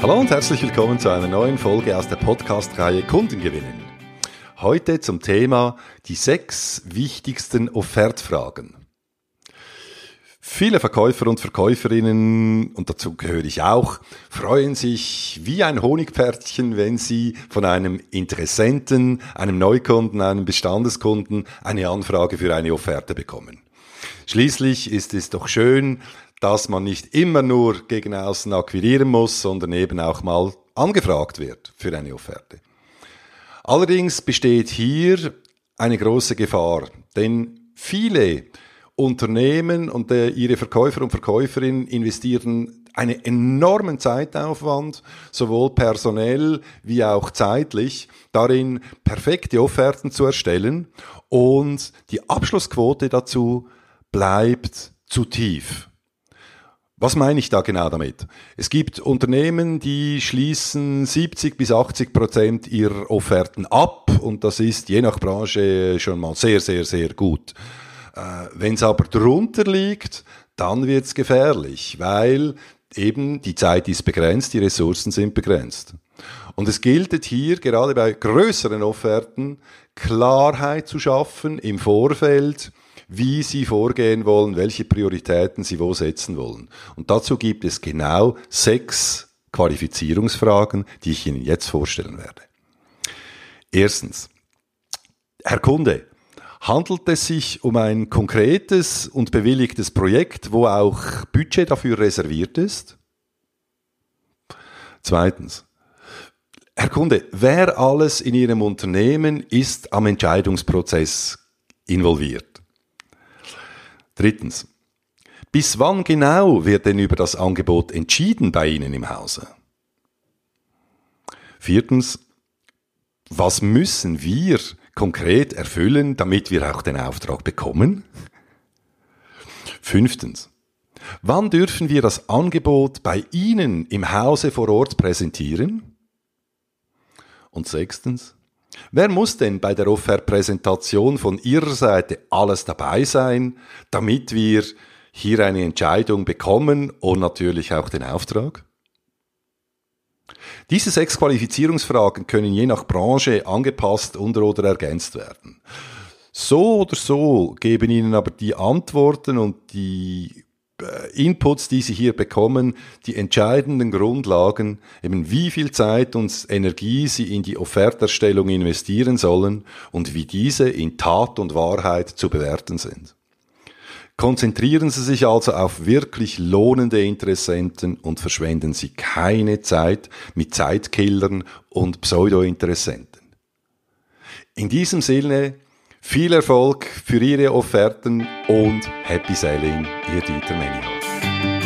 Hallo und herzlich willkommen zu einer neuen Folge aus der Podcast-Reihe Kunden gewinnen. Heute zum Thema die sechs wichtigsten Offertfragen. Viele Verkäufer und Verkäuferinnen, und dazu gehöre ich auch, freuen sich wie ein Honigpferdchen, wenn sie von einem Interessenten, einem Neukunden, einem Bestandeskunden eine Anfrage für eine Offerte bekommen. Schließlich ist es doch schön, dass man nicht immer nur gegen außen akquirieren muss, sondern eben auch mal angefragt wird für eine Offerte. Allerdings besteht hier eine große Gefahr, denn viele Unternehmen und ihre Verkäufer und Verkäuferinnen investieren einen enormen Zeitaufwand, sowohl personell wie auch zeitlich, darin perfekte Offerten zu erstellen und die Abschlussquote dazu bleibt zu tief. Was meine ich da genau damit? Es gibt Unternehmen, die schließen 70 bis 80 Prozent ihrer Offerten ab und das ist je nach Branche schon mal sehr, sehr, sehr gut. Äh, Wenn es aber drunter liegt, dann wird es gefährlich, weil eben die Zeit ist begrenzt, die Ressourcen sind begrenzt. Und es gilt hier gerade bei größeren Offerten Klarheit zu schaffen im Vorfeld, wie Sie vorgehen wollen, welche Prioritäten Sie wo setzen wollen. Und dazu gibt es genau sechs Qualifizierungsfragen, die ich Ihnen jetzt vorstellen werde. Erstens, Herr Kunde, handelt es sich um ein konkretes und bewilligtes Projekt, wo auch Budget dafür reserviert ist? Zweitens, Herr Kunde, wer alles in Ihrem Unternehmen ist am Entscheidungsprozess involviert? Drittens. Bis wann genau wird denn über das Angebot entschieden bei Ihnen im Hause? Viertens. Was müssen wir konkret erfüllen, damit wir auch den Auftrag bekommen? Fünftens. Wann dürfen wir das Angebot bei Ihnen im Hause vor Ort präsentieren? Und sechstens. Wer muss denn bei der Offertpräsentation von Ihrer Seite alles dabei sein, damit wir hier eine Entscheidung bekommen und natürlich auch den Auftrag? Diese sechs Qualifizierungsfragen können je nach Branche angepasst und oder ergänzt werden. So oder so geben Ihnen aber die Antworten und die Inputs, die Sie hier bekommen, die entscheidenden Grundlagen, eben wie viel Zeit und Energie Sie in die Offerterstellung investieren sollen und wie diese in Tat und Wahrheit zu bewerten sind. Konzentrieren Sie sich also auf wirklich lohnende Interessenten und verschwenden Sie keine Zeit mit Zeitkillern und Pseudo-Interessenten. In diesem Sinne viel Erfolg für Ihre Offerten und Happy Selling, Ihr Dieter Menihoff.